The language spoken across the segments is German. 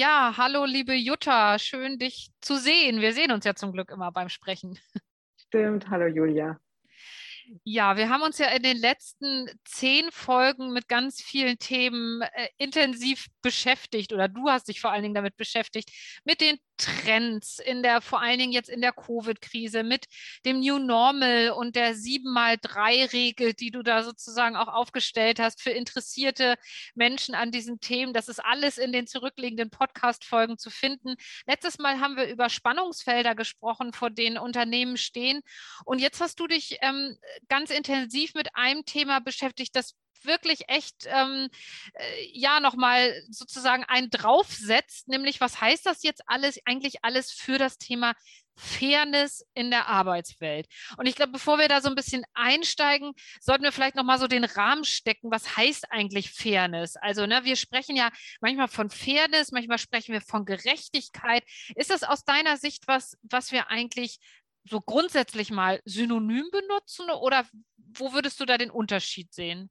Ja, hallo liebe Jutta, schön dich zu sehen. Wir sehen uns ja zum Glück immer beim Sprechen. Stimmt, hallo Julia. Ja, wir haben uns ja in den letzten zehn Folgen mit ganz vielen Themen äh, intensiv beschäftigt oder du hast dich vor allen Dingen damit beschäftigt, mit den Trends in der, vor allen Dingen jetzt in der Covid-Krise, mit dem New Normal und der 7x3-Regel, die du da sozusagen auch aufgestellt hast für interessierte Menschen an diesen Themen. Das ist alles in den zurückliegenden Podcast-Folgen zu finden. Letztes Mal haben wir über Spannungsfelder gesprochen, vor denen Unternehmen stehen. Und jetzt hast du dich ähm, ganz intensiv mit einem Thema beschäftigt, das wirklich echt ähm, äh, ja nochmal sozusagen einen draufsetzt, nämlich was heißt das jetzt alles eigentlich alles für das Thema Fairness in der Arbeitswelt. Und ich glaube, bevor wir da so ein bisschen einsteigen, sollten wir vielleicht nochmal so den Rahmen stecken. Was heißt eigentlich Fairness? Also, ne, wir sprechen ja manchmal von Fairness, manchmal sprechen wir von Gerechtigkeit. Ist das aus deiner Sicht was, was wir eigentlich so grundsätzlich mal synonym benutzen oder wo würdest du da den Unterschied sehen?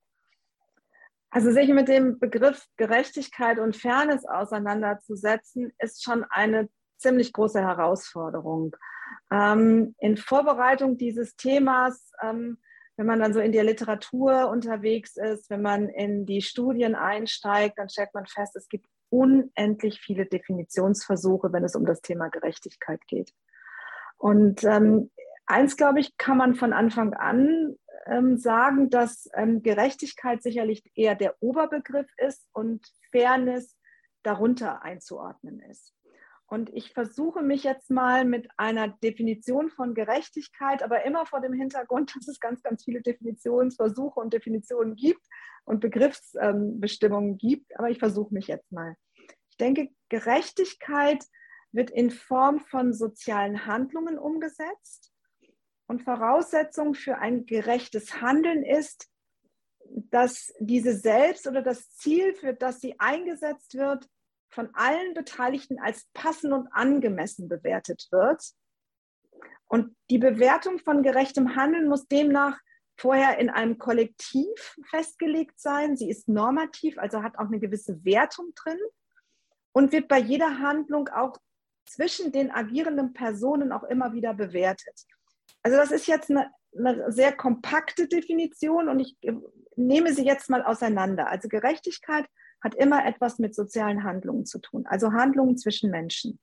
Also sich mit dem Begriff Gerechtigkeit und Fairness auseinanderzusetzen, ist schon eine ziemlich große Herausforderung. Ähm, in Vorbereitung dieses Themas, ähm, wenn man dann so in der Literatur unterwegs ist, wenn man in die Studien einsteigt, dann stellt man fest, es gibt unendlich viele Definitionsversuche, wenn es um das Thema Gerechtigkeit geht. Und ähm, eins, glaube ich, kann man von Anfang an ähm, sagen, dass ähm, Gerechtigkeit sicherlich eher der Oberbegriff ist und Fairness darunter einzuordnen ist. Und ich versuche mich jetzt mal mit einer Definition von Gerechtigkeit, aber immer vor dem Hintergrund, dass es ganz, ganz viele Definitionsversuche und Definitionen gibt und Begriffsbestimmungen ähm, gibt. Aber ich versuche mich jetzt mal. Ich denke, Gerechtigkeit wird in Form von sozialen Handlungen umgesetzt und Voraussetzung für ein gerechtes Handeln ist, dass diese selbst oder das Ziel, für das sie eingesetzt wird, von allen Beteiligten als passend und angemessen bewertet wird. Und die Bewertung von gerechtem Handeln muss demnach vorher in einem Kollektiv festgelegt sein. Sie ist normativ, also hat auch eine gewisse Wertung drin und wird bei jeder Handlung auch zwischen den agierenden Personen auch immer wieder bewertet. Also das ist jetzt eine, eine sehr kompakte Definition und ich nehme sie jetzt mal auseinander. Also Gerechtigkeit hat immer etwas mit sozialen Handlungen zu tun, also Handlungen zwischen Menschen.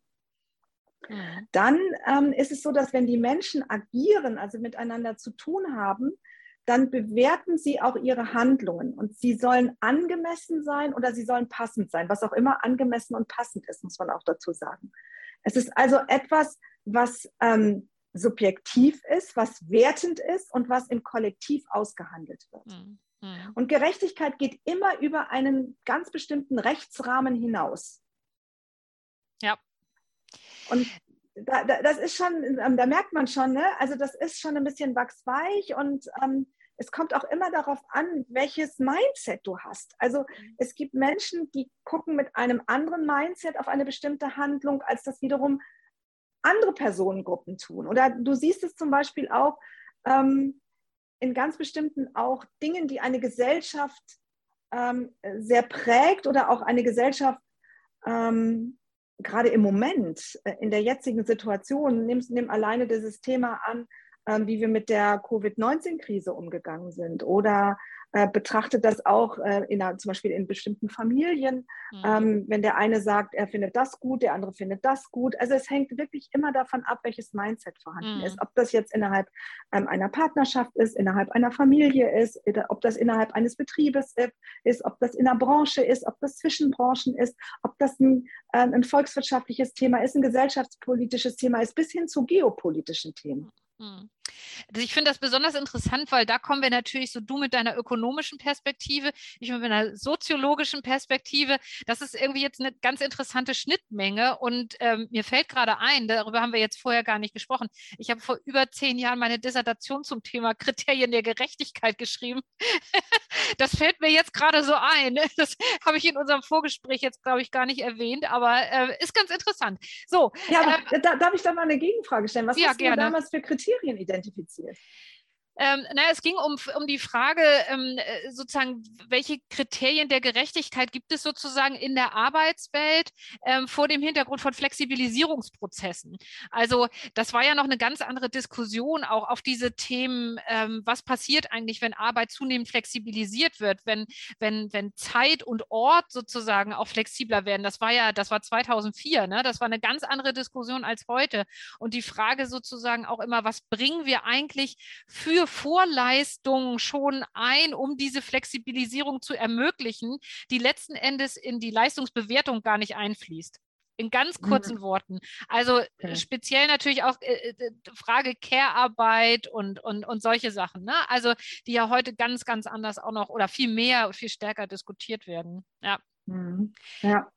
Dann ähm, ist es so, dass wenn die Menschen agieren, also miteinander zu tun haben, dann bewerten sie auch ihre Handlungen und sie sollen angemessen sein oder sie sollen passend sein, was auch immer angemessen und passend ist, muss man auch dazu sagen. Es ist also etwas, was ähm, subjektiv ist, was wertend ist und was im Kollektiv ausgehandelt wird. Mhm. mhm. Und Gerechtigkeit geht immer über einen ganz bestimmten Rechtsrahmen hinaus. Ja. Und da, da, das ist schon, ähm, da merkt man schon, ne? also das ist schon ein bisschen wachsweich und ähm, es kommt auch immer darauf an, welches Mindset du hast. Also mhm. es gibt Menschen, die gucken mit einem anderen Mindset auf eine bestimmte Handlung, als das wiederum andere Personengruppen tun. Oder du siehst es zum Beispiel auch ähm, in ganz bestimmten auch Dingen, die eine Gesellschaft ähm, sehr prägt oder auch eine Gesellschaft ähm, gerade im Moment, äh, in der jetzigen Situation, nimm, nimm alleine dieses Thema an, ähm, wie wir mit der Covid-19-Krise umgegangen sind oder äh, betrachtet das auch äh, in zum Beispiel in bestimmten Familien, mhm. ähm, wenn der eine sagt, er findet das gut, der andere findet das gut. Also es hängt wirklich immer davon ab, welches Mindset vorhanden mhm. ist. Ob das jetzt innerhalb ähm, einer Partnerschaft ist, innerhalb einer Familie ist, ob das innerhalb eines Betriebes ist, ob das in einer Branche ist, ob das zwischen Branchen ist, ob das ein, äh, ein volkswirtschaftliches Thema ist, ein gesellschaftspolitisches Thema ist, bis hin zu geopolitischen Themen. Mhm. Also ich finde das besonders interessant, weil da kommen wir natürlich so du mit deiner ökonomischen Perspektive, ich mit meiner soziologischen Perspektive. Das ist irgendwie jetzt eine ganz interessante Schnittmenge und ähm, mir fällt gerade ein, darüber haben wir jetzt vorher gar nicht gesprochen. Ich habe vor über zehn Jahren meine Dissertation zum Thema Kriterien der Gerechtigkeit geschrieben. das fällt mir jetzt gerade so ein. Das habe ich in unserem Vorgespräch jetzt, glaube ich, gar nicht erwähnt, aber äh, ist ganz interessant. So. Ja, aber, äh, da, darf ich da mal eine Gegenfrage stellen? Was ja, hast du damals für Kriterien identifiziert? identifiziert. Ähm, na, es ging um, um die Frage, ähm, äh, sozusagen, welche Kriterien der Gerechtigkeit gibt es sozusagen in der Arbeitswelt ähm, vor dem Hintergrund von Flexibilisierungsprozessen? Also das war ja noch eine ganz andere Diskussion auch auf diese Themen, ähm, was passiert eigentlich, wenn Arbeit zunehmend flexibilisiert wird, wenn, wenn, wenn Zeit und Ort sozusagen auch flexibler werden. Das war ja, das war 2004, ne? das war eine ganz andere Diskussion als heute. Und die Frage sozusagen auch immer, was bringen wir eigentlich für Vorleistungen schon ein, um diese Flexibilisierung zu ermöglichen, die letzten Endes in die Leistungsbewertung gar nicht einfließt. In ganz kurzen mhm. Worten. Also okay. speziell natürlich auch äh, äh Frage Care-Arbeit und, und, und solche Sachen. Ne? Also die ja heute ganz, ganz anders auch noch oder viel mehr, viel stärker diskutiert werden. Ja. Mhm. Ja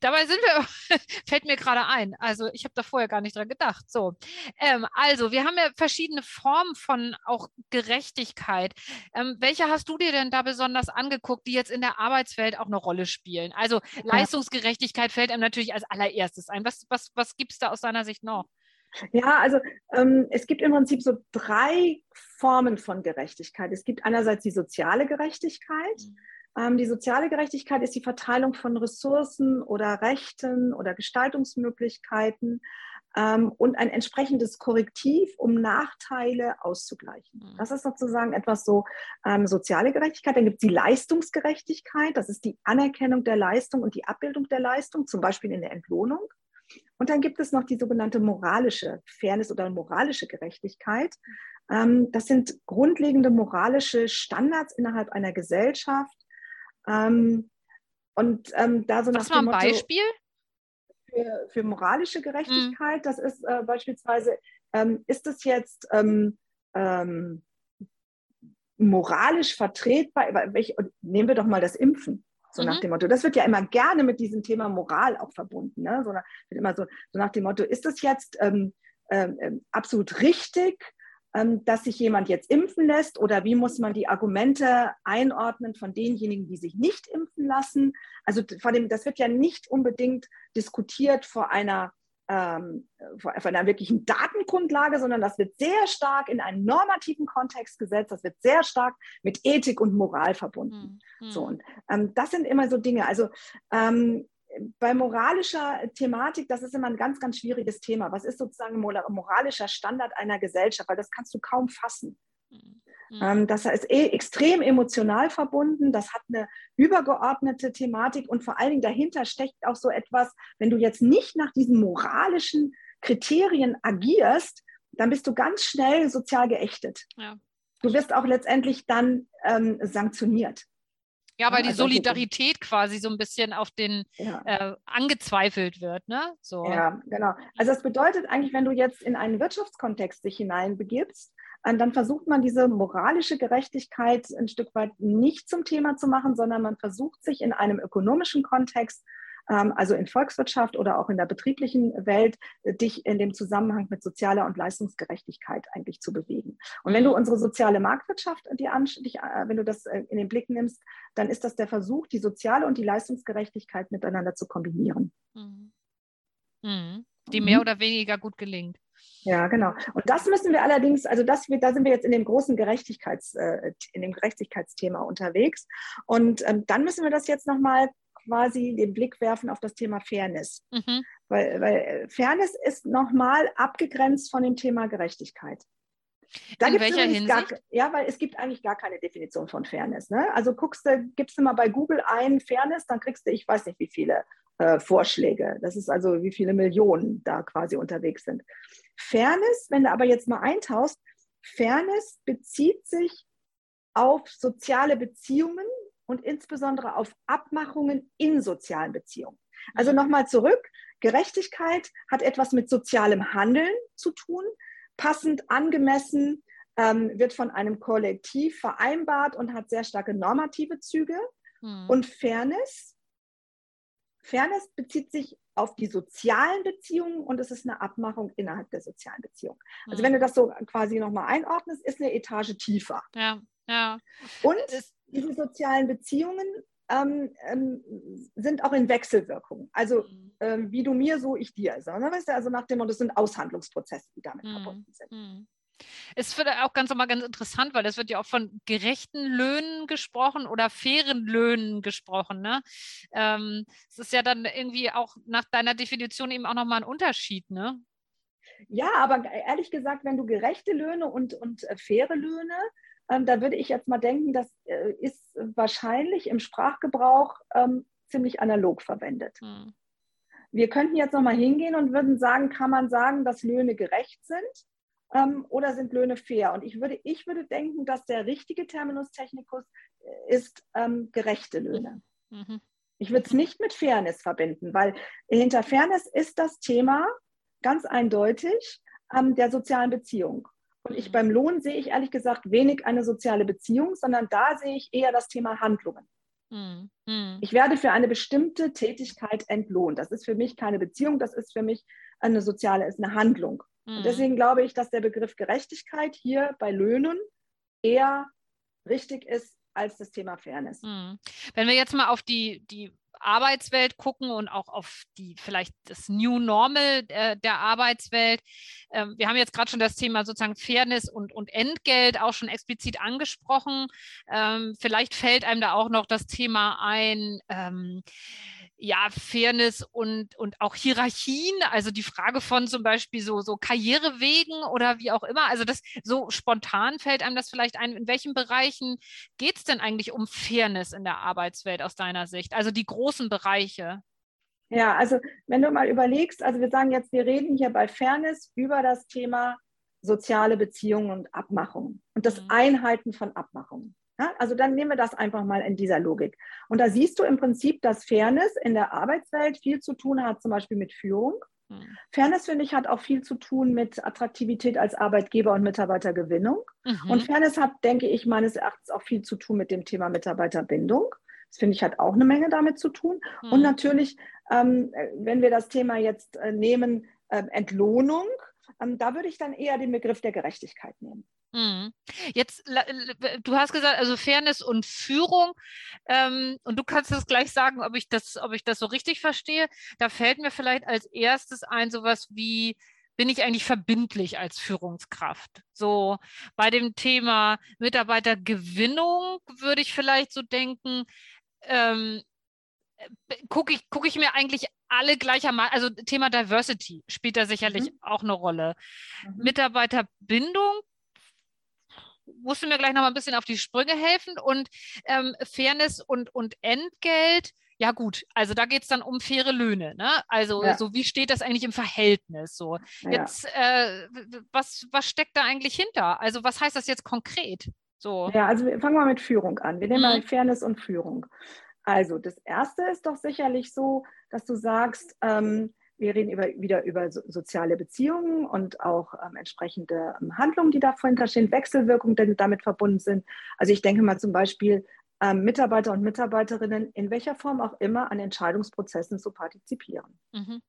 dabei sind wir, fällt mir gerade ein. Also ich habe da vorher gar nicht dran gedacht. So, ähm, also wir haben ja verschiedene Formen von auch Gerechtigkeit. Ähm, welche hast du dir denn da besonders angeguckt, die jetzt in der Arbeitswelt auch eine Rolle spielen? Also Leistungsgerechtigkeit fällt einem natürlich als allererstes ein. Was, was, was gibt es da aus deiner Sicht noch? Ja, also ähm, es gibt im Prinzip so drei Formen von Gerechtigkeit. Es gibt einerseits die soziale Gerechtigkeit. Mhm die soziale Gerechtigkeit ist die Verteilung von Ressourcen oder Rechten oder Gestaltungsmöglichkeiten ähm, und ein entsprechendes Korrektiv, um Nachteile auszugleichen. Mhm. Das ist sozusagen etwas so ähm, soziale Gerechtigkeit. Dann gibt es die Leistungsgerechtigkeit, das ist die Anerkennung der Leistung und die Abbildung der Leistung, zum Beispiel in der Entlohnung. Und dann gibt es noch die sogenannte moralische Fairness oder moralische Gerechtigkeit. Ähm, das sind grundlegende moralische Standards innerhalb einer Gesellschaft, ähm, und ähm, da so nach Was war ein Motto, Beispiel? Für, für moralische Gerechtigkeit, mhm. das ist äh, beispielsweise, ähm, ist es jetzt ähm, ähm, moralisch vertretbar, welch, nehmen wir doch mal das Impfen. So mhm. nach dem Motto. Das wird ja immer gerne mit diesem Thema Moral auch verbunden. Ne? So, wird immer so, so nach dem Motto, ist das jetzt ähm, ähm, absolut richtig? Ähm, dass sich jemand jetzt impfen lässt oder wie muss man die Argumente einordnen von denjenigen, die sich nicht impfen lassen. Also vor dem, das wird ja nicht unbedingt diskutiert vor einer, ähm, vor einer wirklichen Datengrundlage, sondern das wird sehr stark in einen normativen Kontext gesetzt, das wird sehr stark mit Ethik und Moral verbunden. Mhm. So, und ähm, das sind immer so Dinge. Also ähm, bei moralischer Thematik, das ist immer ein ganz, ganz schwieriges Thema. Was ist sozusagen moralischer Standard einer Gesellschaft? Weil das kannst du kaum fassen. Mhm. Ähm, das ist eh extrem emotional verbunden. Das hat eine übergeordnete Thematik und vor allen Dingen dahinter steckt auch so etwas, wenn du jetzt nicht nach diesen moralischen Kriterien agierst, dann bist du ganz schnell sozial geächtet. Ja. Du wirst auch letztendlich dann ähm, sanktioniert. Ja, weil die also Solidarität quasi so ein bisschen auf den ja. äh, angezweifelt wird, ne? So. Ja, genau. Also das bedeutet eigentlich, wenn du jetzt in einen Wirtschaftskontext dich hineinbegibst, äh, dann versucht man diese moralische Gerechtigkeit ein Stück weit nicht zum Thema zu machen, sondern man versucht sich in einem ökonomischen Kontext also in Volkswirtschaft oder auch in der betrieblichen Welt, äh, dich in dem Zusammenhang mit sozialer und Leistungsgerechtigkeit eigentlich zu bewegen. Und wenn du unsere soziale Marktwirtschaft, die dich, äh, wenn du das äh, in den Blick nimmst, dann ist das der Versuch, die soziale und die Leistungsgerechtigkeit miteinander zu kombinieren. Mhm. Mhm. Die mehr mhm. oder weniger gut gelingt. Ja, genau. Und das müssen wir allerdings, also das, da sind wir jetzt in dem großen Gerechtigkeits, in dem Gerechtigkeitsthema unterwegs. Und ähm, dann müssen wir das jetzt nochmal quasi den Blick werfen auf das Thema Fairness. Mhm. Weil, weil äh, Fairness ist nochmal abgegrenzt von dem Thema Gerechtigkeit. Da In welcher Hinsicht? Gar, ja, weil es gibt eigentlich gar keine Definition von Fairness. Ne? Also guckst du, gibst du mal bei Google ein Fairness, dann kriegst du, ich weiß nicht, wie viele äh, Vorschläge. Das ist also, wie viele Millionen da quasi unterwegs sind. Fairness, wenn du aber jetzt mal eintauchst, Fairness bezieht sich auf soziale Beziehungen, und insbesondere auf Abmachungen in sozialen Beziehungen. Also mhm. nochmal zurück, Gerechtigkeit hat etwas mit sozialem Handeln zu tun, passend, angemessen, ähm, wird von einem Kollektiv vereinbart und hat sehr starke normative Züge. Mhm. Und Fairness, Fairness bezieht sich auf die sozialen Beziehungen und es ist eine Abmachung innerhalb der sozialen Beziehungen. Also mhm. wenn du das so quasi nochmal einordnest, ist eine Etage tiefer. Ja, ja. Und es diese sozialen Beziehungen ähm, ähm, sind auch in Wechselwirkung. Also mhm. ähm, wie du mir, so ich dir. Also, ne? weißt du, also nach dem Motto, das sind Aushandlungsprozesse, die damit mhm. verbunden sind. Mhm. Es wird auch ganz nochmal ganz interessant, weil es wird ja auch von gerechten Löhnen gesprochen oder fairen Löhnen gesprochen. Ne? Ähm, es ist ja dann irgendwie auch nach deiner Definition eben auch nochmal ein Unterschied, ne? Ja, aber ehrlich gesagt, wenn du gerechte Löhne und, und äh, faire Löhne, ähm, da würde ich jetzt mal denken, das äh, ist wahrscheinlich im Sprachgebrauch ähm, ziemlich analog verwendet. Hm. Wir könnten jetzt nochmal hingehen und würden sagen, kann man sagen, dass Löhne gerecht sind? ähm, oder sind Löhne fair? Und ich würde, ich würde denken, dass der richtige Terminus technicus äh, ist ähm, gerechte Löhne. Mhm. Ich würde es nicht mit Fairness verbinden, weil hinter Fairness ist das Thema ganz eindeutig ähm, der sozialen Beziehung. Und ich mhm. beim Lohn sehe ich ehrlich gesagt wenig eine soziale Beziehung, sondern da sehe ich eher das Thema Handlungen. Mhm. mhm. Ich werde für eine bestimmte Tätigkeit entlohnt. Das ist für mich keine Beziehung, das ist für mich eine soziale, ist eine Handlung. Und mhm. deswegen glaube ich, dass der Begriff Gerechtigkeit hier bei Löhnen eher richtig ist als das Thema Fairness. Mhm. Wenn wir jetzt mal auf die, die Arbeitswelt gucken und auch auf die vielleicht das New Normal der, der Arbeitswelt. Ähm, wir haben jetzt gerade schon das Thema sozusagen Fairness und, und Entgelt auch schon explizit angesprochen. Ähm, vielleicht fällt einem da auch noch das Thema ein. Ähm, ja, Fairness und, und auch Hierarchien, also die Frage von zum Beispiel so, so Karrierewegen oder wie auch immer. Also das so spontan fällt einem das vielleicht ein. In welchen Bereichen geht es denn eigentlich um Fairness in der Arbeitswelt aus deiner Sicht? Also die großen Bereiche. Ja, also wenn du mal überlegst, also wir sagen jetzt, wir reden hier bei Fairness über das Thema soziale Beziehungen und Abmachungen und das mhm. Einhalten von Abmachungen. Ja, also dann nehmen wir das einfach mal in dieser Logik. Und da siehst du im Prinzip, dass Fairness in der Arbeitswelt viel zu tun hat, zum Beispiel mit Führung. Mhm. Fairness, finde ich, hat auch viel zu tun mit Attraktivität als Arbeitgeber und Mitarbeitergewinnung. Mhm. Und Fairness hat, denke ich, meines Erachtens auch viel zu tun mit dem Thema Mitarbeiterbindung. Das finde ich hat auch eine Menge damit zu tun. Mhm. Und natürlich, ähm, wenn wir das Thema jetzt äh, nehmen, äh, Entlohnung, ähm, da würde ich dann eher den Begriff der Gerechtigkeit nehmen. Mhm. Jetzt, du hast gesagt, also Fairness und Führung, ähm, und du kannst das gleich sagen, ob ich das, ob ich das so richtig verstehe. Da fällt mir vielleicht als erstes ein, sowas wie, bin ich eigentlich verbindlich als Führungskraft? So bei dem Thema Mitarbeitergewinnung würde ich vielleicht so denken, ähm, gucke ich, guck ich mir eigentlich alle gleichermaßen, also Thema Diversity spielt da sicherlich mhm. auch eine Rolle. Mhm. Mitarbeiterbindung musst du mir gleich noch mal ein bisschen auf die Sprünge helfen und ähm, Fairness und, und Entgelt. Ja gut, also da geht es dann um faire Löhne. Ne? Also ja. so wie steht das eigentlich im Verhältnis? So ja. jetzt, äh, was, was steckt da eigentlich hinter? Also was heißt das jetzt konkret? So. Ja, also wir fangen mal mit Führung an. Wir nehmen mhm. mal Fairness und Führung. Also das Erste ist doch sicherlich so, dass du sagst, ähm, wir reden über, wieder über so, soziale Beziehungen und auch ähm, entsprechende ähm, Handlungen, die dahinter stehen, Wechselwirkungen, die damit verbunden sind. Also ich denke mal zum Beispiel ähm, Mitarbeiter und Mitarbeiterinnen in welcher Form auch immer an Entscheidungsprozessen zu partizipieren. Mhm.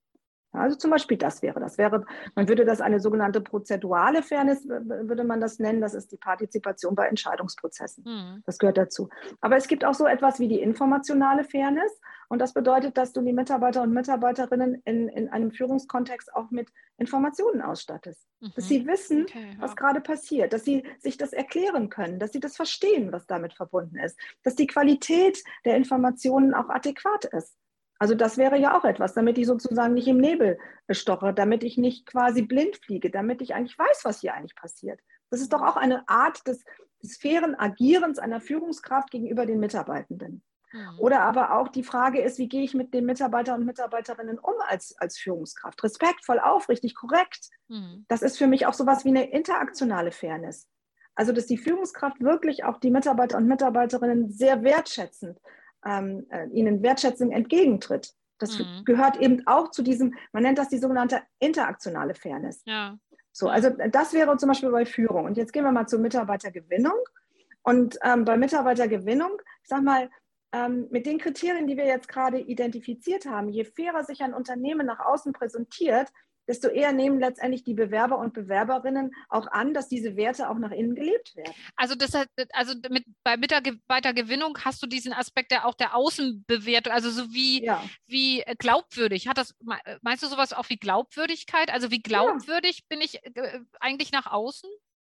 Also zum Beispiel das wäre, das wäre, man würde das eine sogenannte prozedurale Fairness, würde man das nennen, das ist die Partizipation bei Entscheidungsprozessen. Mhm. Das gehört dazu. Aber es gibt auch so etwas wie die informationale Fairness und das bedeutet, dass du die Mitarbeiter und Mitarbeiterinnen in, in einem Führungskontext auch mit Informationen ausstattest. Mhm. Dass sie wissen, okay, ja. was gerade passiert, dass sie sich das erklären können, dass sie das verstehen, was damit verbunden ist, dass die Qualität der Informationen auch adäquat ist. Also das wäre ja auch etwas, damit ich sozusagen nicht im Nebel stoche, damit ich nicht quasi blind fliege, damit ich eigentlich weiß, was hier eigentlich passiert. Das ist doch auch eine Art des, des fairen Agierens einer Führungskraft gegenüber den Mitarbeitenden. Mhm. Oder aber auch die Frage ist, wie gehe ich mit den Mitarbeitern und Mitarbeiterinnen um als, als Führungskraft? Respektvoll, aufrichtig, korrekt. Mhm. Das ist für mich auch sowas wie eine interaktionale Fairness. Also, dass die Führungskraft wirklich auch die Mitarbeiter und Mitarbeiterinnen sehr wertschätzend ähm, äh, ihnen Wertschätzung entgegentritt. Das mhm. gehört eben auch zu diesem, man nennt das die sogenannte interaktionale Fairness. Ja. So, also das wäre zum Beispiel bei Führung. Und jetzt gehen wir mal zur Mitarbeitergewinnung. Und ähm, bei Mitarbeitergewinnung, ich sag mal, ähm, mit den Kriterien, die wir jetzt gerade identifiziert haben, je fairer sich ein Unternehmen nach außen präsentiert, desto eher nehmen letztendlich die Bewerber und Bewerberinnen auch an, dass diese Werte auch nach innen gelebt werden. Also, das, also mit, bei Mitarbeitergewinnung hast du diesen Aspekt der auch der Außenbewertung, also so wie, ja. wie glaubwürdig. Hat das, meinst du sowas auch wie Glaubwürdigkeit? Also wie glaubwürdig ja. bin ich äh, eigentlich nach außen?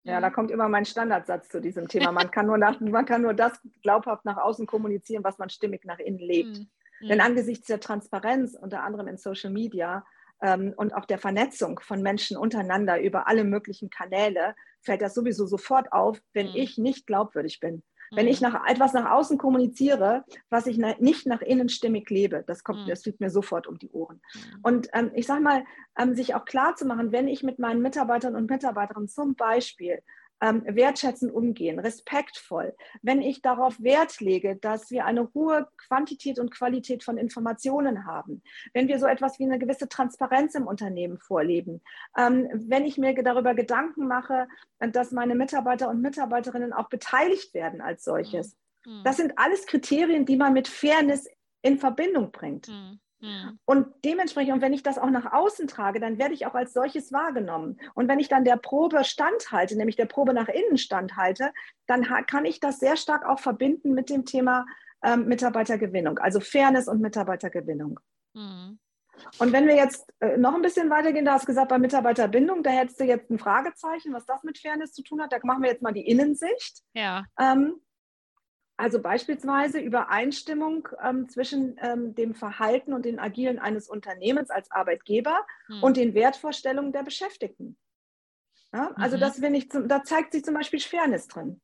Ja, da kommt immer mein Standardsatz zu diesem Thema. Man kann nur, nach, man kann nur das glaubhaft nach außen kommunizieren, was man stimmig nach innen lebt. Mhm. Denn angesichts der Transparenz, unter anderem in Social Media ähm, und auch der Vernetzung von Menschen untereinander über alle möglichen Kanäle, fällt das sowieso sofort auf, wenn mhm. ich nicht glaubwürdig bin. Wenn ich mhm. nach, etwas nach außen kommuniziere, was ich na, nicht nach innen stimmig lebe, das kommt, mhm. das fliegt mir sofort um die Ohren. Mhm. Und ähm, ich sage mal, ähm, sich auch klar zu machen, wenn ich mit meinen Mitarbeitern und Mitarbeiterinnen zum Beispiel ähm, wertschätzend umgehen, respektvoll. Wenn ich darauf Wert lege, dass wir eine hohe Quantität und Qualität von Informationen haben, wenn wir so etwas wie eine gewisse Transparenz im Unternehmen vorleben, ähm, wenn ich mir darüber Gedanken mache, dass meine Mitarbeiter und Mitarbeiterinnen auch beteiligt werden als solches. Mhm. Das sind alles Kriterien, die man mit Fairness in Verbindung bringt. Mhm. Mhm. Und dementsprechend, und wenn ich das auch nach außen trage, dann werde ich auch als solches wahrgenommen. Und wenn ich dann der Probe standhalte, nämlich der Probe nach innen standhalte, dann kann ich das sehr stark auch verbinden mit dem Thema ähm, Mitarbeitergewinnung, also Fairness und Mitarbeitergewinnung. Mhm. Und wenn wir jetzt äh, noch ein bisschen weitergehen, da hast du gesagt, bei Mitarbeiterbindung, da hättest du jetzt ein Fragezeichen, was das mit Fairness zu tun hat. Da machen wir jetzt mal die Innensicht. Ja. Ähm, also beispielsweise Übereinstimmung ähm, zwischen ähm, dem Verhalten und den Agilen eines Unternehmens als Arbeitgeber hm. und den Wertvorstellungen der Beschäftigten. Ja, also mhm. das ich, da zeigt sich zum Beispiel Fairness drin.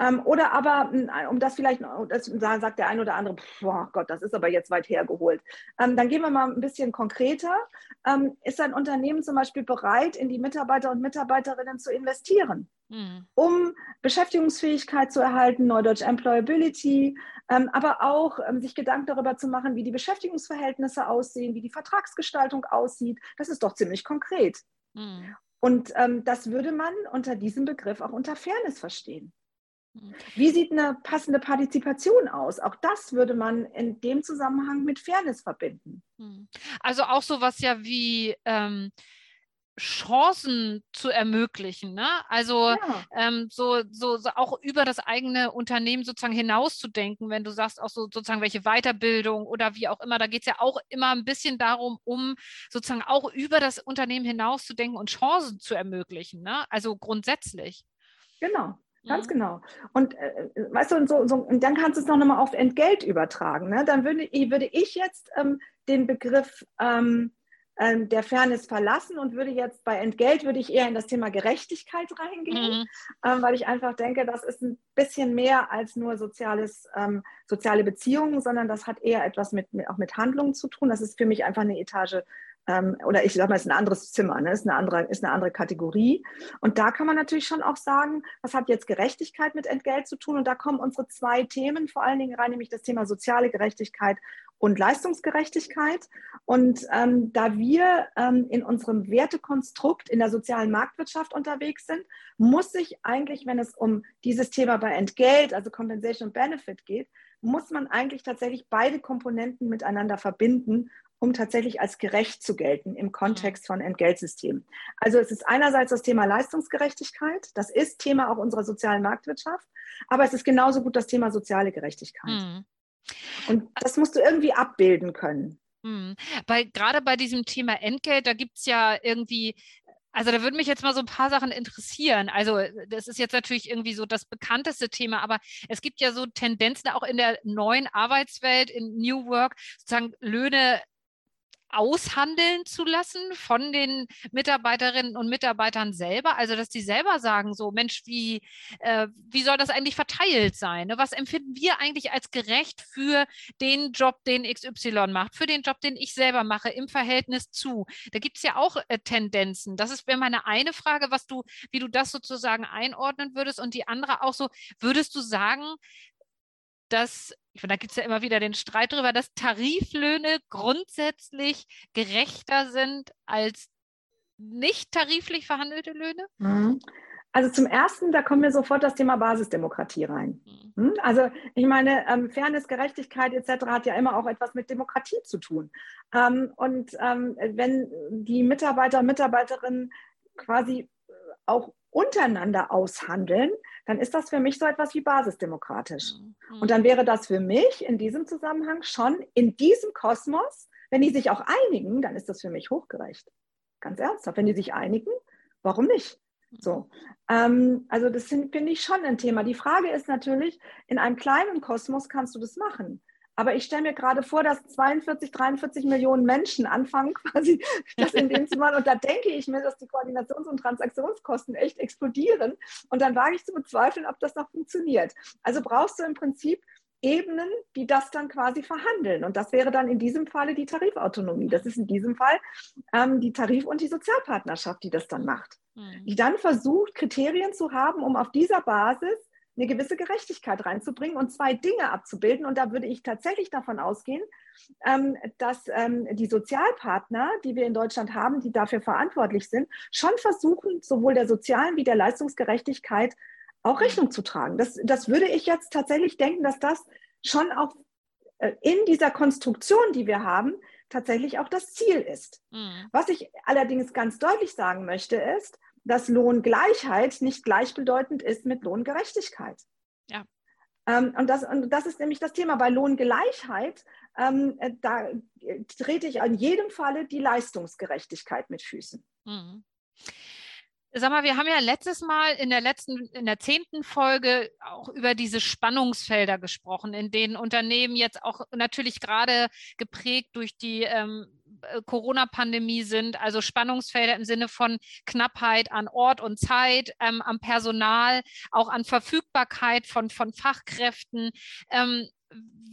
Ähm, oder aber, um das vielleicht, das sagt der ein oder andere, boah Gott, das ist aber jetzt weit hergeholt. Ähm, dann gehen wir mal ein bisschen konkreter. Ähm, ist ein Unternehmen zum Beispiel bereit, in die Mitarbeiter und Mitarbeiterinnen zu investieren, mhm. um Beschäftigungsfähigkeit zu erhalten, Neudeutsch Employability, ähm, aber auch ähm, sich Gedanken darüber zu machen, wie die Beschäftigungsverhältnisse aussehen, wie die Vertragsgestaltung aussieht. Das ist doch ziemlich konkret. Mhm. Und ähm, das würde man unter diesem Begriff auch unter Fairness verstehen. Wie sieht eine passende Partizipation aus? Auch das würde man in dem Zusammenhang mit Fairness verbinden. Mhm. Also auch sowas ja wie ähm, Chancen zu ermöglichen. Ne? Also ja. ähm, so, so, so, auch über das eigene Unternehmen sozusagen hinauszudenken, wenn du sagst, auch so sozusagen welche Weiterbildung oder wie auch immer, da geht es ja auch immer ein bisschen darum, um sozusagen auch über das Unternehmen hinauszudenken und Chancen zu ermöglichen. Ne? Also grundsätzlich. Genau. Ganz mhm. genau. Und äh, weißt du, und, so, so, und dann kannst du es noch mal auf Entgelt übertragen. Ne? Dann würde, würde ich jetzt ähm, den Begriff ähm, ähm, der Fairness verlassen und würde jetzt bei Entgelt würde ich eher in das Thema Gerechtigkeit reingehen, mhm. ähm, weil ich einfach denke, das ist ein bisschen mehr als nur soziales, ähm, soziale Beziehungen, sondern das hat eher etwas mit, mit, auch mit Handlungen zu tun. Das ist für mich einfach eine Etage ähm, oder ich sage mal, es ist ein anderes Zimmer, ne? ist, eine andere, ist eine andere Kategorie. Und da kann man natürlich schon auch sagen, was hat jetzt Gerechtigkeit mit Entgelt zu tun? Und da kommen unsere zwei Themen vor allen Dingen rein, nämlich das Thema soziale Gerechtigkeit und Leistungsgerechtigkeit. Und ähm, da wir ähm, in unserem Wertekonstrukt in der sozialen Marktwirtschaft unterwegs sind, muss sich eigentlich, wenn es um dieses Thema bei Entgelt, also Compensation und Benefit geht, muss man eigentlich tatsächlich beide Komponenten miteinander verbinden um tatsächlich als gerecht zu gelten im Kontext von Entgeltsystemen. Also es ist einerseits das Thema Leistungsgerechtigkeit, das ist Thema auch unserer sozialen Marktwirtschaft, aber es ist genauso gut das Thema soziale Gerechtigkeit. Mhm. Und das musst du irgendwie abbilden können. Mhm. Weil gerade bei diesem Thema Entgelt, da gibt es ja irgendwie also da würden mich jetzt mal so ein paar Sachen interessieren. Also das ist jetzt natürlich irgendwie so das bekannteste Thema, aber es gibt ja so Tendenzen auch in der neuen Arbeitswelt, in New Work, sozusagen Löhne aushandeln zu lassen von den Mitarbeiterinnen und Mitarbeitern selber? Also, dass die selber sagen, so, Mensch, wie, äh, wie soll das eigentlich verteilt sein? Ne? Was empfinden wir eigentlich als gerecht für den Job, den XY macht, für den Job, den ich selber mache, im Verhältnis zu? Da gibt es ja auch äh, Tendenzen. Das ist wäre meine eine Frage, was du, wie du das sozusagen einordnen würdest. Und die andere auch so, würdest du sagen, dass ich finde, da gibt es ja immer wieder den Streit darüber, dass Tariflöhne grundsätzlich gerechter sind als nicht tariflich verhandelte Löhne? Mhm. Also zum Ersten, da kommt mir sofort das Thema Basisdemokratie rein. Mhm. Hm? Also ich meine, ähm, Fairness, Gerechtigkeit etc. hat ja immer auch etwas mit Demokratie zu tun. Ähm, und ähm, wenn die Mitarbeiter und Mitarbeiterinnen quasi auch untereinander aushandeln, dann ist das für mich so etwas wie basisdemokratisch. Mhm. Und dann wäre das für mich in diesem Zusammenhang schon in diesem Kosmos, wenn die sich auch einigen, dann ist das für mich hochgerecht. Ganz ernsthaft, wenn die sich einigen, warum nicht? So. Ähm, also das finde ich schon ein Thema. Die Frage ist natürlich, in einem kleinen Kosmos kannst du das machen. Aber ich stelle mir gerade vor, dass 42, 43 Millionen Menschen anfangen, quasi das in dem zu machen. Und da denke ich mir, dass die Koordinations- und Transaktionskosten echt explodieren. Und dann wage ich zu bezweifeln, ob das noch funktioniert. Also brauchst du im Prinzip Ebenen, die das dann quasi verhandeln. Und das wäre dann in diesem Falle die Tarifautonomie. Das ist in diesem Fall ähm, die Tarif- und die Sozialpartnerschaft, die das dann macht. Mhm. Die dann versucht, Kriterien zu haben, um auf dieser Basis eine gewisse Gerechtigkeit reinzubringen und zwei Dinge abzubilden. Und da würde ich tatsächlich davon ausgehen, ähm, dass ähm, die Sozialpartner, die wir in Deutschland haben, die dafür verantwortlich sind, schon versuchen, sowohl der sozialen wie der Leistungsgerechtigkeit auch Rechnung zu tragen. Das, das würde ich jetzt tatsächlich denken, dass das schon auch äh, in dieser Konstruktion, die wir haben, tatsächlich auch das Ziel ist. Mhm. Was ich allerdings ganz deutlich sagen möchte, ist, dass Lohngleichheit nicht gleichbedeutend ist mit Lohngerechtigkeit. Ja. Ähm, und, das, und das ist nämlich das Thema. Bei Lohngleichheit, ähm, äh, da trete ich in jedem Falle die Leistungsgerechtigkeit mit Füßen. Mhm. Sag mal, wir haben ja letztes Mal in der letzten, in der zehnten Folge auch über diese Spannungsfelder gesprochen, in denen Unternehmen jetzt auch natürlich gerade geprägt durch die ähm, äh, Corona-Pandemie sind, also Spannungsfelder im Sinne von Knappheit an Ort und Zeit, ähm, am Personal, auch an Verfügbarkeit von, von Fachkräften. Ähm,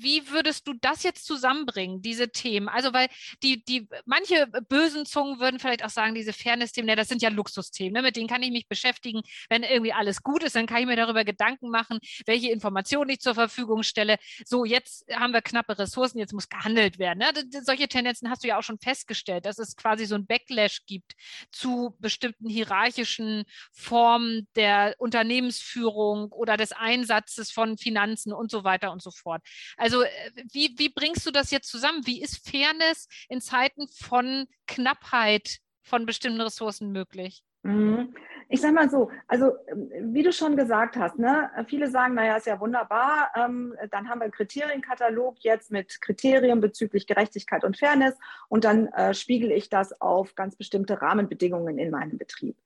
wie würdest du das jetzt zusammenbringen, diese Themen? Also, weil die, die, manche bösen Zungen würden vielleicht auch sagen, diese Fairness-Themen, ne, das sind ja Luxusthemen, ne, mit denen kann ich mich beschäftigen. Wenn irgendwie alles gut ist, dann kann ich mir darüber Gedanken machen, welche Informationen ich zur Verfügung stelle. So, jetzt haben wir knappe Ressourcen, jetzt muss gehandelt werden. Ne? Solche Tendenzen hast du ja auch schon festgestellt, dass es quasi so ein Backlash gibt zu bestimmten hierarchischen Formen der Unternehmensführung oder des Einsatzes von Finanzen und so weiter und so fort. Also äh, wie, wie bringst du das jetzt zusammen? Wie ist Fairness in Zeiten von Knappheit von bestimmten Ressourcen möglich? Mhm. Ich sage mal so, also ähm, wie du schon gesagt hast, ne, viele sagen, naja, ist ja wunderbar, ähm, dann haben wir einen Kriterienkatalog jetzt mit Kriterien bezüglich Gerechtigkeit und Fairness und dann äh, spiegel ich das auf ganz bestimmte Rahmenbedingungen in meinem Betrieb.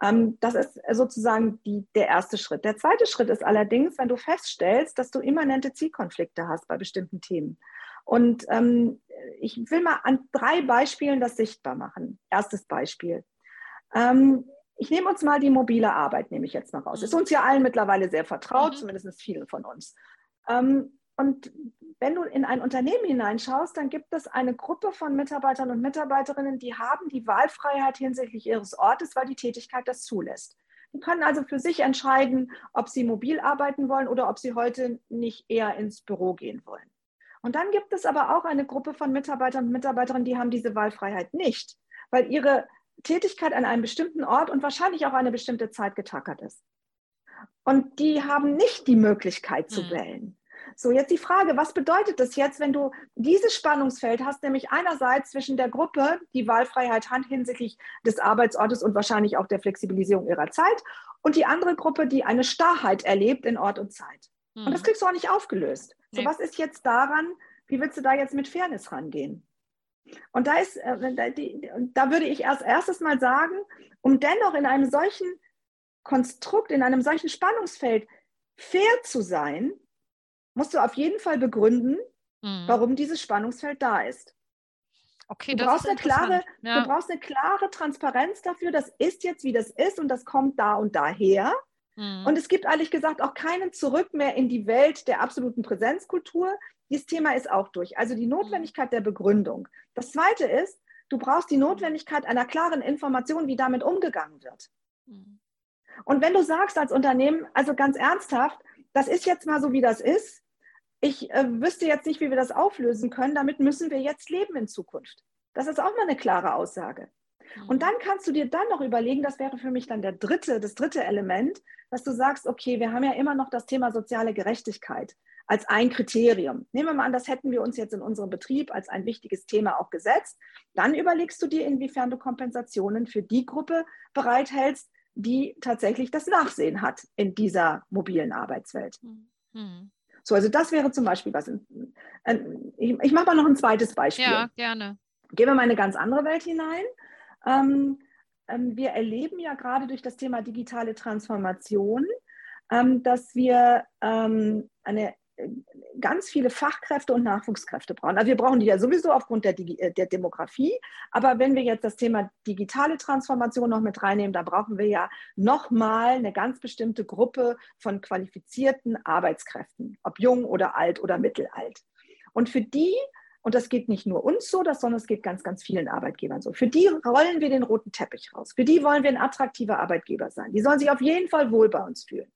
Ähm, das ist sozusagen die, der erste Schritt. Der zweite Schritt ist allerdings, wenn du feststellst, dass du immanente Zielkonflikte hast bei bestimmten Themen. Und ähm, ich will mal an drei Beispielen das sichtbar machen. Erstes Beispiel. Ähm, ich nehme uns mal die mobile Arbeit, nehme ich jetzt mal raus. Ist uns ja allen mittlerweile sehr vertraut, mhm. zumindest vielen von uns. Ähm, und wenn du in ein Unternehmen hineinschaust, dann gibt es eine Gruppe von Mitarbeitern und Mitarbeiterinnen, die haben die Wahlfreiheit hinsichtlich ihres Ortes, weil die Tätigkeit das zulässt. Die können also für sich entscheiden, ob sie mobil arbeiten wollen oder ob sie heute nicht eher ins Büro gehen wollen. Und dann gibt es aber auch eine Gruppe von Mitarbeitern und Mitarbeiterinnen, die haben diese Wahlfreiheit nicht, weil ihre Tätigkeit an einem bestimmten Ort und wahrscheinlich auch eine bestimmte Zeit getackert ist. Und die haben nicht die Möglichkeit zu hm. wählen. So, jetzt die Frage, was bedeutet das jetzt, wenn du dieses Spannungsfeld hast, nämlich einerseits zwischen der Gruppe, die Wahlfreiheit hat hinsichtlich des Arbeitsortes und wahrscheinlich auch der Flexibilisierung ihrer Zeit, und die andere Gruppe, die eine Starrheit erlebt in Ort und Zeit. Mhm. Und das hm. kriegst du auch nicht aufgelöst. So, nee. was ist jetzt daran, wie willst du da jetzt mit Fairness rangehen? Und da ist, äh, da, die, da würde ich als erstes mal sagen, um dennoch in einem solchen Konstrukt, in einem solchen Spannungsfeld fair zu sein, musst du auf jeden Fall begründen, mhm. warum dieses Spannungsfeld da ist. Okay, du, brauchst eine klare, ja. du brauchst eine klare Transparenz dafür, das ist jetzt, wie das ist und das kommt da und daher. Mhm. Und es gibt ehrlich gesagt auch keinen Zurück mehr in die Welt der absoluten Präsenzkultur. Dieses Thema ist auch durch. Also die Notwendigkeit der Begründung. Das Zweite ist, du brauchst die Notwendigkeit einer klaren Information, wie damit umgegangen wird. Mhm. Und wenn du sagst als Unternehmen, also ganz ernsthaft, das ist jetzt mal so, wie das ist, ich äh, wüsste jetzt nicht, wie wir das auflösen können. Damit müssen wir jetzt leben in Zukunft. Das ist auch mal eine klare Aussage. Mhm. Und dann kannst du dir dann noch überlegen, das wäre für mich dann der dritte, das dritte Element, dass du sagst, okay, wir haben ja immer noch das Thema soziale Gerechtigkeit als ein Kriterium. Nehmen wir mal an, das hätten wir uns jetzt in unserem Betrieb als ein wichtiges Thema auch gesetzt. Dann überlegst du dir, inwiefern du Kompensationen für die Gruppe bereithältst, die tatsächlich das Nachsehen hat in dieser mobilen Arbeitswelt. Mhm. So, also das wäre zum Beispiel was. Ich, ich mache mal noch ein zweites Beispiel. Ja, gerne. Gehen wir mal in eine ganz andere Welt hinein. Ähm, ähm, wir erleben ja gerade durch das Thema digitale Transformation, ähm, dass wir ähm, eine ganz viele Fachkräfte und Nachwuchskräfte brauchen. Also wir brauchen die ja sowieso aufgrund der, äh, der Demografie. Aber wenn wir jetzt das Thema digitale Transformation noch mit reinnehmen, da brauchen wir ja nochmal eine ganz bestimmte Gruppe von qualifizierten Arbeitskräften, ob jung oder alt oder mittelalt. Und für die und das geht nicht nur uns so, das, sondern es geht ganz, ganz vielen Arbeitgebern so. Für die rollen wir den roten Teppich raus. Für die wollen wir ein attraktiver Arbeitgeber sein. Die sollen sich auf jeden Fall wohl bei uns fühlen.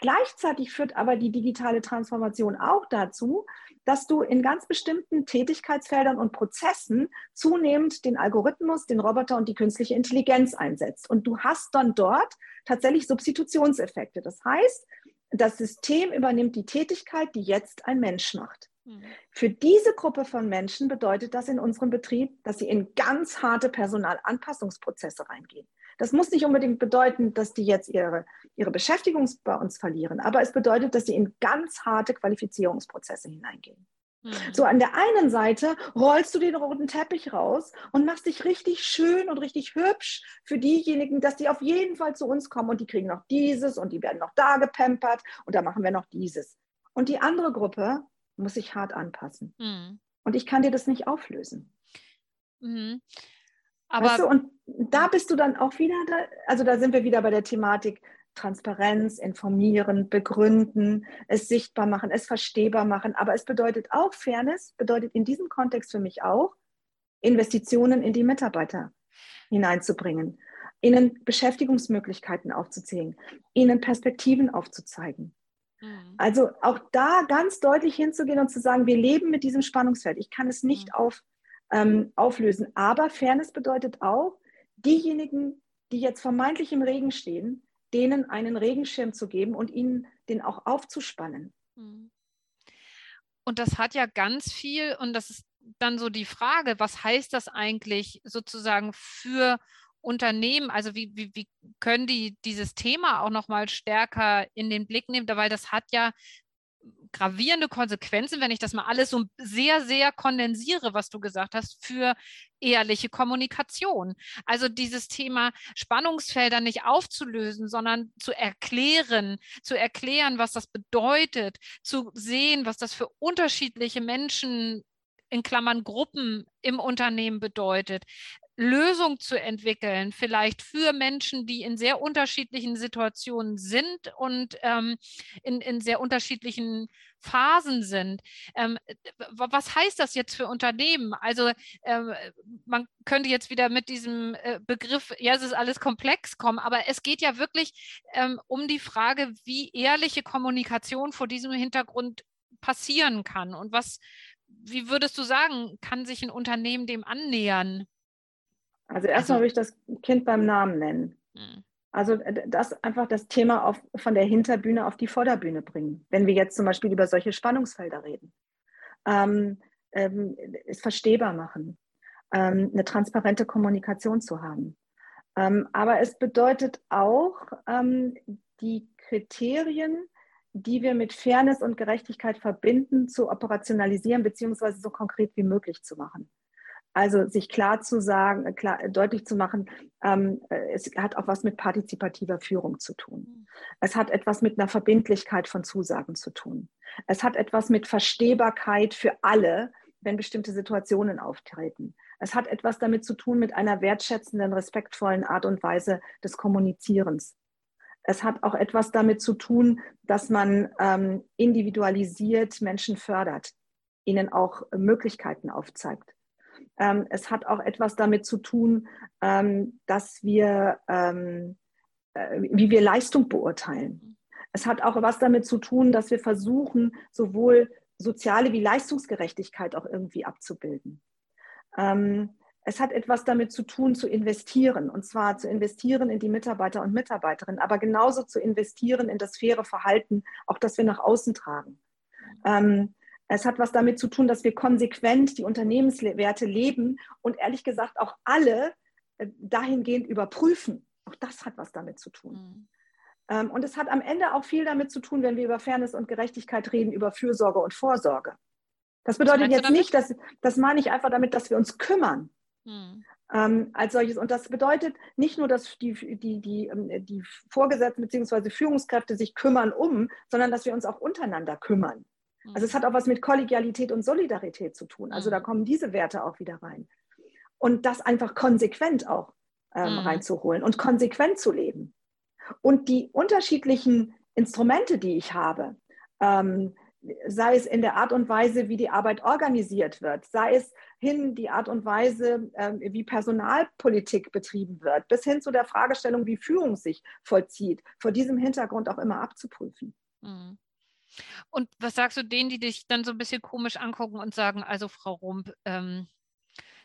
Gleichzeitig führt aber die digitale Transformation auch dazu, dass du in ganz bestimmten Tätigkeitsfeldern und Prozessen zunehmend den Algorithmus, den Roboter und die künstliche Intelligenz einsetzt. Und du hast dann dort tatsächlich Substitutionseffekte. Das heißt, das System übernimmt die Tätigkeit, die jetzt ein Mensch macht. Hm. Für diese Gruppe von Menschen bedeutet das in unserem Betrieb, dass sie in ganz harte Personalanpassungsprozesse reingehen. Das muss nicht unbedingt bedeuten, dass die jetzt ihre, ihre Beschäftigung bei uns verlieren, aber es bedeutet, dass sie in ganz harte Qualifizierungsprozesse hineingehen. Mhm. So, an der einen Seite rollst du den roten Teppich raus und machst dich richtig schön und richtig hübsch für diejenigen, dass die auf jeden Fall zu uns kommen und die kriegen noch dieses und die werden noch da gepampert und da machen wir noch dieses. Und die andere Gruppe muss sich hart anpassen. Mhm. Und ich kann dir das nicht auflösen. Mhm. Aber weißt du, und da bist du dann auch wieder, da, also da sind wir wieder bei der Thematik Transparenz, informieren, begründen, es sichtbar machen, es verstehbar machen. Aber es bedeutet auch Fairness, bedeutet in diesem Kontext für mich auch, Investitionen in die Mitarbeiter hineinzubringen, ihnen Beschäftigungsmöglichkeiten aufzuzählen, ihnen Perspektiven aufzuzeigen. Mhm. Also auch da ganz deutlich hinzugehen und zu sagen, wir leben mit diesem Spannungsfeld. Ich kann es nicht mhm. auf, ähm, auflösen. Aber Fairness bedeutet auch, diejenigen, die jetzt vermeintlich im Regen stehen, denen einen Regenschirm zu geben und ihnen den auch aufzuspannen. Hm. Und das hat ja ganz viel, und das ist dann so die Frage, was heißt das eigentlich sozusagen für Unternehmen, also wie, wie, wie können die dieses Thema auch nochmal stärker in den Blick nehmen, weil das hat ja gravierende Konsequenzen, wenn ich das mal alles so sehr, sehr kondensiere, was du gesagt hast, für ehrliche Kommunikation. Also dieses Thema Spannungsfelder nicht aufzulösen, sondern zu erklären, zu erklären, was das bedeutet, zu sehen, was das für unterschiedliche Menschen in Klammern Gruppen im Unternehmen bedeutet, Lösung zu entwickeln, vielleicht für Menschen, die in sehr unterschiedlichen Situationen sind und ähm, in, in sehr unterschiedlichen Phasen sind. Ähm, was heißt das jetzt für Unternehmen? Also ähm, man könnte jetzt wieder mit diesem äh, Begriff, ja, es ist alles komplex kommen, aber es geht ja wirklich ähm, um die Frage, wie ehrliche Kommunikation vor diesem Hintergrund passieren kann und was, wie würdest du sagen, kann sich ein Unternehmen dem annähern? Also erstmal also, würde ich das Kind beim Namen nennen. Mhm. Also äh, das einfach das Thema auf, von der Hinterbühne auf die Vorderbühne bringen, wenn wir jetzt zum Beispiel über solche Spannungsfelder reden. Ähm, ähm, es verstehbar machen, ähm, eine transparente Kommunikation zu haben. Ähm, aber es bedeutet auch, ähm, die Kriterien, die wir mit Fairness und Gerechtigkeit verbinden, zu operationalisieren beziehungsweise so konkret wie möglich zu machen. Also sich klar zu sagen, äh, klar, äh, deutlich zu machen, ähm, äh, es hat auch was mit partizipativer Führung zu tun. Mhm. Es hat etwas mit einer Verbindlichkeit von Zusagen zu tun. Es hat etwas mit Verstehbarkeit für alle, wenn bestimmte Situationen auftreten. Es hat etwas damit zu tun mit einer wertschätzenden, respektvollen Art und Weise des Kommunizierens. Es hat auch etwas damit zu tun, dass man ähm, individualisiert Menschen fördert, ihnen auch Möglichkeiten aufzeigt. Ähm, es hat auch etwas damit zu tun, ähm, dass wir, ähm, äh, wie wir Leistung beurteilen. Es hat auch was damit zu tun, dass wir versuchen, sowohl soziale wie Leistungsgerechtigkeit auch irgendwie abzubilden. Ähm, es hat etwas damit zu tun, zu investieren, und zwar zu investieren in die Mitarbeiter und Mitarbeiterinnen, aber genauso zu investieren in das faire Verhalten, auch das wir nach außen tragen. Ähm, es hat was damit zu tun, dass wir konsequent die Unternehmenswerte leben und ehrlich gesagt auch alle äh, dahingehend überprüfen. Auch das hat was damit zu tun. Mhm. Ähm, und es hat am Ende auch viel damit zu tun, wenn wir über Fairness und Gerechtigkeit reden, über Fürsorge und Vorsorge. Das bedeutet jetzt nicht, dass, das meine ich einfach damit, dass wir uns kümmern. Mhm. ähm, als solches. Und das bedeutet nicht nur, dass die, die, die, ähm, die Vorgesetzten bzw. Führungskräfte sich kümmern um, sondern dass wir uns auch untereinander kümmern. Also es hat auch was mit Kollegialität und Solidarität zu tun. Also da mhm. kommen diese Werte auch wieder rein. Und das einfach konsequent auch ähm, mhm. reinzuholen und konsequent zu leben. Und die unterschiedlichen Instrumente, die ich habe, ähm, sei es in der Art und Weise, wie die Arbeit organisiert wird, sei es hin die Art und Weise, ähm, wie Personalpolitik betrieben wird, bis hin zu der Fragestellung, wie Führung sich vollzieht, vor diesem Hintergrund auch immer abzuprüfen. Mhm. Und was sagst du denen, die dich dann so ein bisschen komisch angucken und sagen, also Frau Rump, ähm,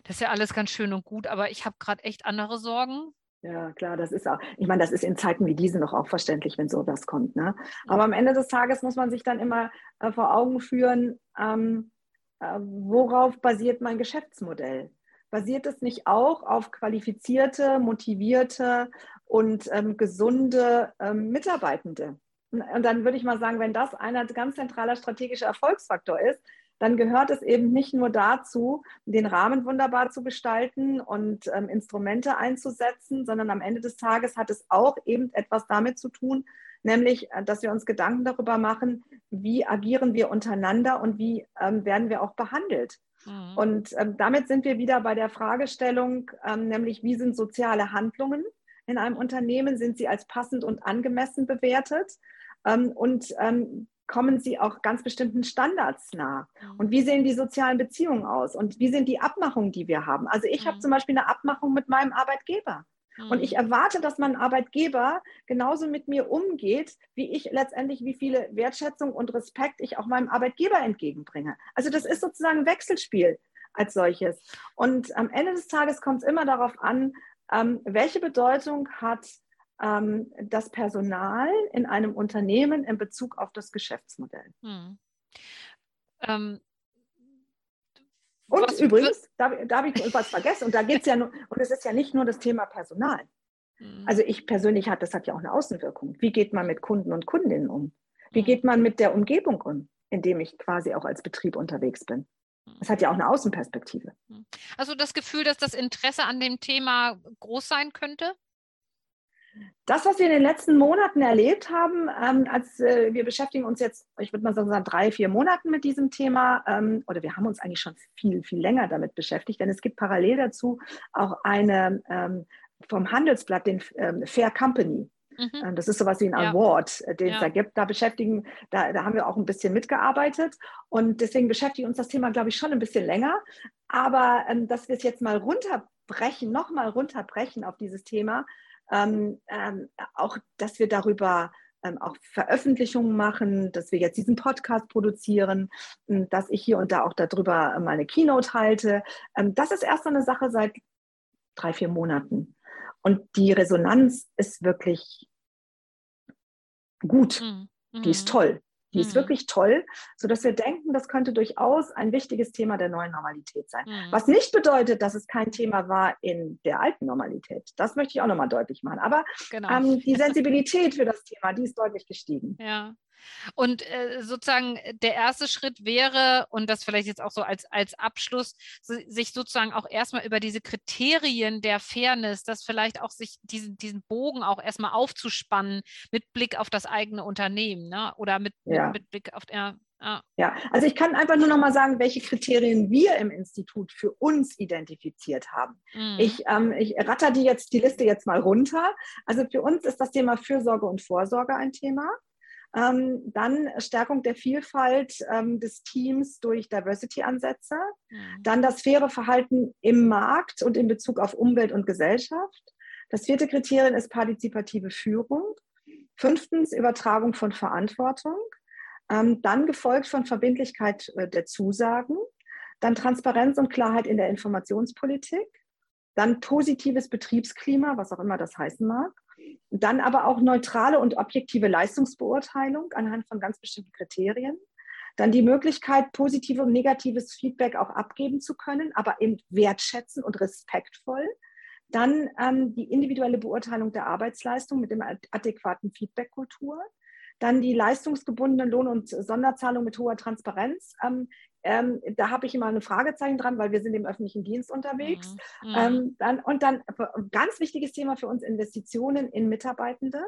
das ist ja alles ganz schön und gut, aber ich habe gerade echt andere Sorgen. Ja, klar, das ist auch, ich meine, das ist in Zeiten wie diesen noch auch verständlich, wenn sowas kommt. Ne? Aber am Ende des Tages muss man sich dann immer äh, vor Augen führen, ähm, äh, worauf basiert mein Geschäftsmodell? Basiert es nicht auch auf qualifizierte, motivierte und ähm, gesunde ähm, Mitarbeitende? Und dann würde ich mal sagen, wenn das ein ganz zentraler strategischer Erfolgsfaktor ist, dann gehört es eben nicht nur dazu, den Rahmen wunderbar zu gestalten und ähm, Instrumente einzusetzen, sondern am Ende des Tages hat es auch eben etwas damit zu tun, nämlich, äh, dass wir uns Gedanken darüber machen, wie agieren wir untereinander und wie ähm, werden wir auch behandelt. Mhm. Und ähm, damit sind wir wieder bei der Fragestellung, ähm, nämlich wie sind soziale Handlungen in einem Unternehmen, sind sie als passend und angemessen bewertet? Ähm, und ähm, kommen sie auch ganz bestimmten Standards nah? Mhm. Und wie sehen die sozialen Beziehungen aus? Und wie sind die Abmachungen, die wir haben? Also ich mhm. habe zum Beispiel eine Abmachung mit meinem Arbeitgeber. Mhm. Und ich erwarte, dass mein Arbeitgeber genauso mit mir umgeht, wie ich letztendlich, wie viele Wertschätzung und Respekt ich auch meinem Arbeitgeber entgegenbringe. Also das ist sozusagen ein Wechselspiel als solches. Und am Ende des Tages kommt es immer darauf an, ähm, welche Bedeutung hat ähm, das Personal in einem Unternehmen in Bezug auf das Geschäftsmodell. Hm. Ähm, und übrigens, da, da habe ich was vergessen, und da geht es ja nur, und es ist ja nicht nur das Thema Personal. Hm. Also ich persönlich hat, das hat ja auch eine Außenwirkung. Wie geht man mit Kunden und Kundinnen um? Wie hm. geht man mit der Umgebung um, in dem ich quasi auch als Betrieb unterwegs bin? Hm. Das hat ja auch eine Außenperspektive. Also das Gefühl, dass das Interesse an dem Thema groß sein könnte? Das, was wir in den letzten Monaten erlebt haben, ähm, als äh, wir beschäftigen uns jetzt, ich würde mal sagen, seit drei, vier Monaten mit diesem Thema, ähm, oder wir haben uns eigentlich schon viel, viel länger damit beschäftigt, denn es gibt parallel dazu auch eine ähm, vom Handelsblatt, den ähm, Fair Company. Mhm. Ähm, das ist sowas wie ein ja. Award, äh, den ja. es da gibt. Da beschäftigen, da, da haben wir auch ein bisschen mitgearbeitet. Und deswegen beschäftigt uns das Thema, glaube ich, schon ein bisschen länger. Aber ähm, dass wir es jetzt mal runterbrechen, nochmal runterbrechen auf dieses Thema, ähm, ähm, auch, dass wir darüber ähm, auch Veröffentlichungen machen, dass wir jetzt diesen Podcast produzieren, ähm, dass ich hier und da auch darüber meine Keynote halte. Ähm, das ist erst eine Sache seit drei, vier Monaten. Und die Resonanz ist wirklich gut. Mhm. Die ist mhm. toll. Die mhm. ist wirklich toll, sodass wir denken, das könnte durchaus ein wichtiges Thema der neuen Normalität sein. Mhm. Was nicht bedeutet, dass es kein Thema war in der alten Normalität. Das möchte ich auch nochmal deutlich machen. Aber genau. ähm, die Sensibilität für das Thema, die ist deutlich gestiegen. Ja. Und äh, sozusagen der erste Schritt wäre, und das vielleicht jetzt auch so als, als Abschluss, sich sozusagen auch erstmal über diese Kriterien der Fairness, das vielleicht auch sich diesen, diesen Bogen auch erstmal aufzuspannen mit Blick auf das eigene Unternehmen ne? oder mit, ja. mit, Blick auf, ja, ja. ja, also ich kann einfach nur noch mal sagen, welche Kriterien wir im Institut für uns identifiziert haben. Mhm. Ich, ähm, ich ratter die jetzt die Liste jetzt mal runter. Also für uns ist das Thema Fürsorge und Vorsorge ein Thema. Ähm, dann Stärkung der Vielfalt ähm, des Teams durch Diversity-Ansätze. Mhm. Dann das faire Verhalten im Markt und in Bezug auf Umwelt und Gesellschaft. Das vierte Kriterium ist partizipative Führung. Fünftens Übertragung von Verantwortung. Ähm, dann gefolgt von Verbindlichkeit äh, der Zusagen. Dann Transparenz und Klarheit in der Informationspolitik. Dann positives Betriebsklima, was auch immer das heißen mag. Dann aber auch neutrale und objektive Leistungsbeurteilung anhand von ganz bestimmten Kriterien. Dann die Möglichkeit, positive und negatives Feedback auch abgeben zu können, aber eben wertschätzen und respektvoll. Dann ähm, die individuelle Beurteilung der Arbeitsleistung mit dem adäquaten Feedback-Kultur. Dann die leistungsgebundene Lohn- und Sonderzahlung mit hoher Transparenz ähm, ähm, da habe ich immer ein Fragezeichen dran, weil wir sind im öffentlichen Dienst unterwegs. Mhm. Ähm, dann, und dann ganz wichtiges Thema für uns Investitionen in Mitarbeitende.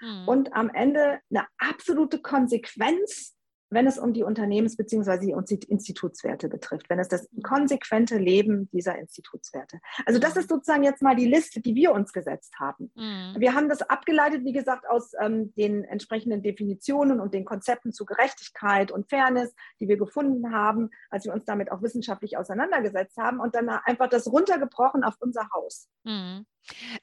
Mhm. Und am Ende eine absolute Konsequenz wenn es um die Unternehmens- bzw. die Institutswerte betrifft, wenn es das konsequente Leben dieser Institutswerte. Also das ist sozusagen jetzt mal die Liste, die wir uns gesetzt haben. Mhm. Wir haben das abgeleitet, wie gesagt, aus ähm, den entsprechenden Definitionen und den Konzepten zu Gerechtigkeit und Fairness, die wir gefunden haben, als wir uns damit auch wissenschaftlich auseinandergesetzt haben und dann einfach das runtergebrochen auf unser Haus. Mhm.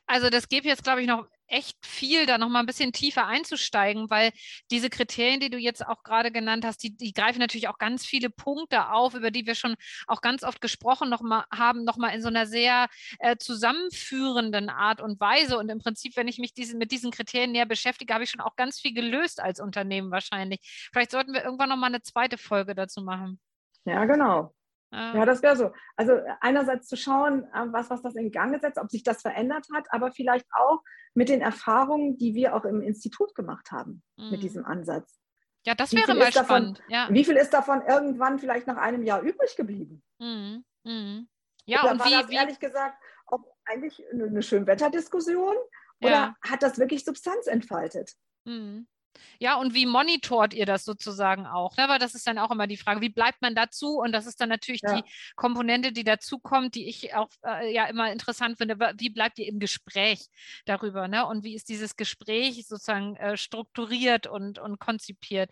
Also das gäbe jetzt, glaube ich, noch echt viel, da noch mal ein bisschen tiefer einzusteigen, weil diese Kriterien, die du jetzt auch gerade genannt hast, die, die greifen natürlich auch ganz viele Punkte auf, über die wir schon auch ganz oft gesprochen noch mal, haben, noch mal in so einer sehr äh, zusammenführenden Art und Weise. Und im Prinzip, wenn ich mich diesen, mit diesen Kriterien näher beschäftige, habe ich schon auch ganz viel gelöst als Unternehmen wahrscheinlich. Vielleicht sollten wir irgendwann noch mal eine zweite Folge dazu machen. Ja, genau. Ja. Ja, das wäre so. Also einerseits zu schauen, äh, was, was das in Gang gesetzt, ob sich das verändert hat, aber vielleicht auch mit den Erfahrungen, die wir auch im Institut gemacht haben Mhm. mit diesem Ansatz. Ja, das wäre mal ist davon- spannend. Ja. Wie viel ist davon irgendwann vielleicht nach einem Jahr übrig geblieben? Mhm. Mhm. Ja, oder und war wie, das wie ehrlich gesagt auch eigentlich eine, eine Schönwetterdiskussion? Oder Ja. hat das wirklich Substanz entfaltet? Mhm. Ja, und wie monitort ihr das sozusagen auch? Ne? Weil das ist dann auch immer die Frage, wie bleibt man dazu? Und das ist dann natürlich Ja. die Komponente, die dazukommt, die ich auch äh, ja immer interessant finde. Wie bleibt ihr im Gespräch darüber? Ne? Und wie ist dieses Gespräch sozusagen äh, strukturiert und, und konzipiert?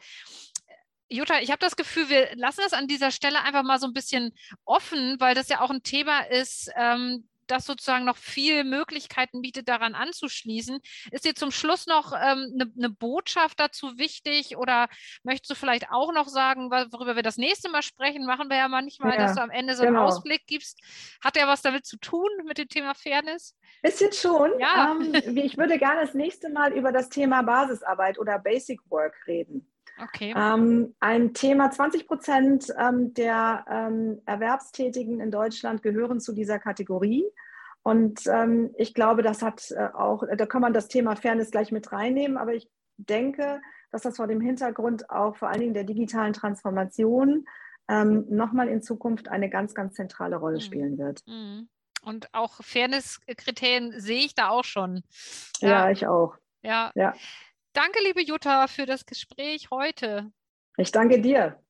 Jutta, ich habe das Gefühl, wir lassen das an dieser Stelle einfach mal so ein bisschen offen, weil das ja auch ein Thema ist, ähm, das sozusagen noch viel Möglichkeiten bietet, daran anzuschließen. Ist dir zum Schluss noch eine ähm, ne Botschaft dazu wichtig oder möchtest du vielleicht auch noch sagen, worüber wir das nächste Mal sprechen? Machen wir ja manchmal, Ja, dass du am Ende so einen genau. Ausblick gibst. Hat ja was damit zu tun mit dem Thema Fairness? Bisschen schon. Ja. Ähm, ich würde gerne das nächste Mal über das Thema Basisarbeit oder Basic Work reden. Okay. Ähm, ein Thema, 20 Prozent ähm, der ähm, Erwerbstätigen in Deutschland gehören zu dieser Kategorie. Und ähm, ich glaube, das hat äh, auch, da kann man das Thema Fairness gleich mit reinnehmen, aber ich denke, dass das vor dem Hintergrund auch vor allen Dingen der digitalen Transformation ähm, nochmal in Zukunft eine ganz, ganz zentrale Rolle Mhm. spielen wird. Mhm. Und auch Fairness-Kriterien sehe ich da auch schon. Ja, ich auch. ja. Ja. Danke, liebe Jutta, für das Gespräch heute. Ich danke dir.